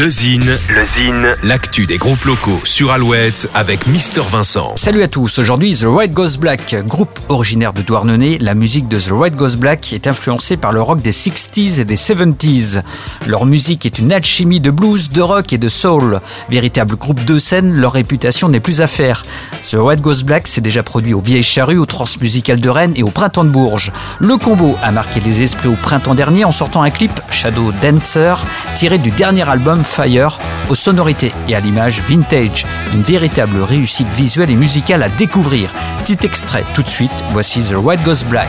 Le Zine, le Zine, l'actu des groupes locaux sur Alouette avec Mister Vincent. Salut à tous, aujourd'hui The White Goes Black, groupe originaire de Douarnenez, la musique de The White Goes Black est influencée par le rock des 60s et des 70s. Leur musique est une alchimie de blues, de rock et de soul. Véritable groupe de scène, leur réputation n'est plus à faire. The White Goes Black s'est déjà produit aux Vieilles Charrues, au Transmusical de Rennes et au Printemps de Bourges. Le combo a marqué les esprits au printemps dernier en sortant un clip Shadow Dancer tiré du dernier album Fire aux sonorités et à l'image vintage. Une véritable réussite visuelle et musicale à découvrir. Petit extrait tout de suite, voici The White Goes Black.